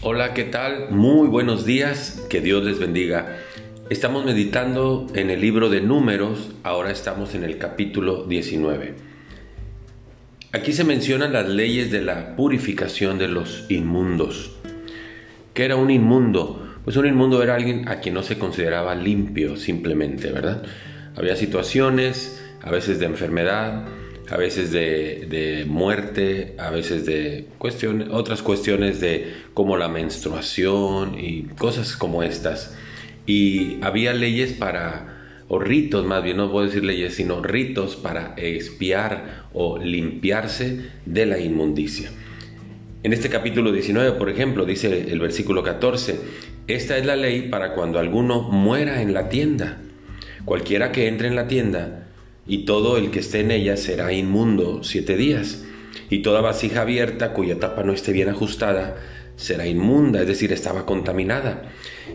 Hola, ¿qué tal? Muy buenos días, que Dios les bendiga. Estamos meditando en el libro de números, ahora estamos en el capítulo 19. Aquí se mencionan las leyes de la purificación de los inmundos. ¿Qué era un inmundo? Pues un inmundo era alguien a quien no se consideraba limpio simplemente, ¿verdad? Había situaciones, a veces de enfermedad, a veces de, muerte, a veces de cuestiones, otras cuestiones de como la menstruación y cosas como estas. Y había leyes para, o ritos más bien, no puedo decir leyes, sino ritos para expiar o limpiarse de la inmundicia. En este capítulo 19, por ejemplo, dice el versículo 14, esta es la ley para cuando alguno muera en la tienda. Cualquiera que entre en la tienda, y todo el que esté en ella será inmundo siete días, y toda vasija abierta cuya tapa no esté bien ajustada será inmunda, es decir, estaba contaminada.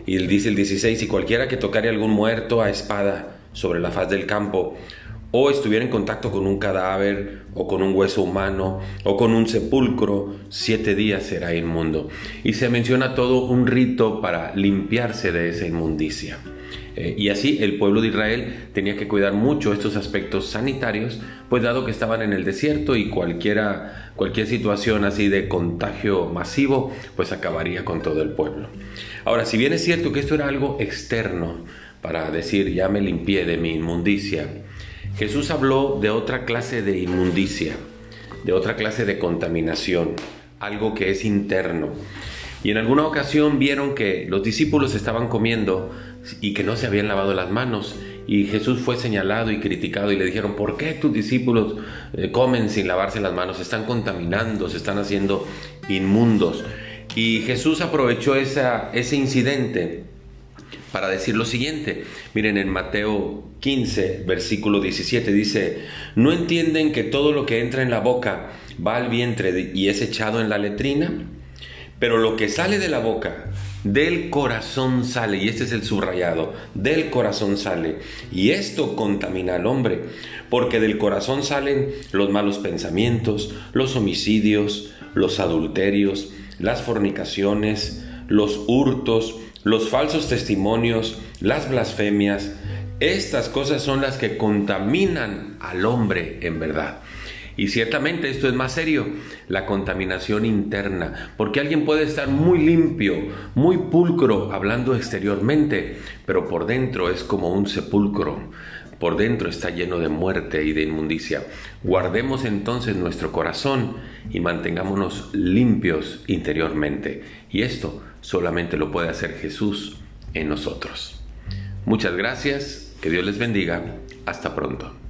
Y él dice el 16, y cualquiera que tocare algún muerto a espada sobre la faz del campo, o estuviera en contacto con un cadáver, o con un hueso humano, o con un sepulcro, siete días será inmundo. Y se menciona todo un rito para limpiarse de esa inmundicia. Eh, y así el pueblo de Israel tenía que cuidar mucho estos aspectos sanitarios, pues dado que estaban en el desierto y cualquiera, cualquier situación así de contagio masivo, pues acabaría con todo el pueblo. Ahora, si bien es cierto que esto era algo externo, para decir ya me limpié de mi inmundicia, Jesús habló de otra clase de inmundicia, de otra clase de contaminación, algo que es interno. Y en alguna ocasión vieron que los discípulos estaban comiendo y que no se habían lavado las manos. Y Jesús fue señalado y criticado y le dijeron, ¿por qué tus discípulos eh, comen sin lavarse las manos? Se están contaminando, se están haciendo inmundos. Y Jesús aprovechó esa, ese incidente para decir lo siguiente. Miren, en Mateo 15, versículo 17 dice, ¿no entienden que todo lo que entra en la boca va al vientre y es echado en la letrina? Pero lo que sale de la boca, del corazón sale, y este es el subrayado, del corazón sale. Y esto contamina al hombre, porque del corazón salen los malos pensamientos, los homicidios, los adulterios, las fornicaciones, los hurtos, los falsos testimonios, las blasfemias. Estas cosas son las que contaminan al hombre en verdad. Y ciertamente esto es más serio, la contaminación interna, porque alguien puede estar muy limpio, muy pulcro hablando exteriormente, pero por dentro es como un sepulcro, por dentro está lleno de muerte y de inmundicia. Guardemos entonces nuestro corazón y mantengámonos limpios interiormente. Y esto solamente lo puede hacer Jesús en nosotros. Muchas gracias, que Dios les bendiga, hasta pronto.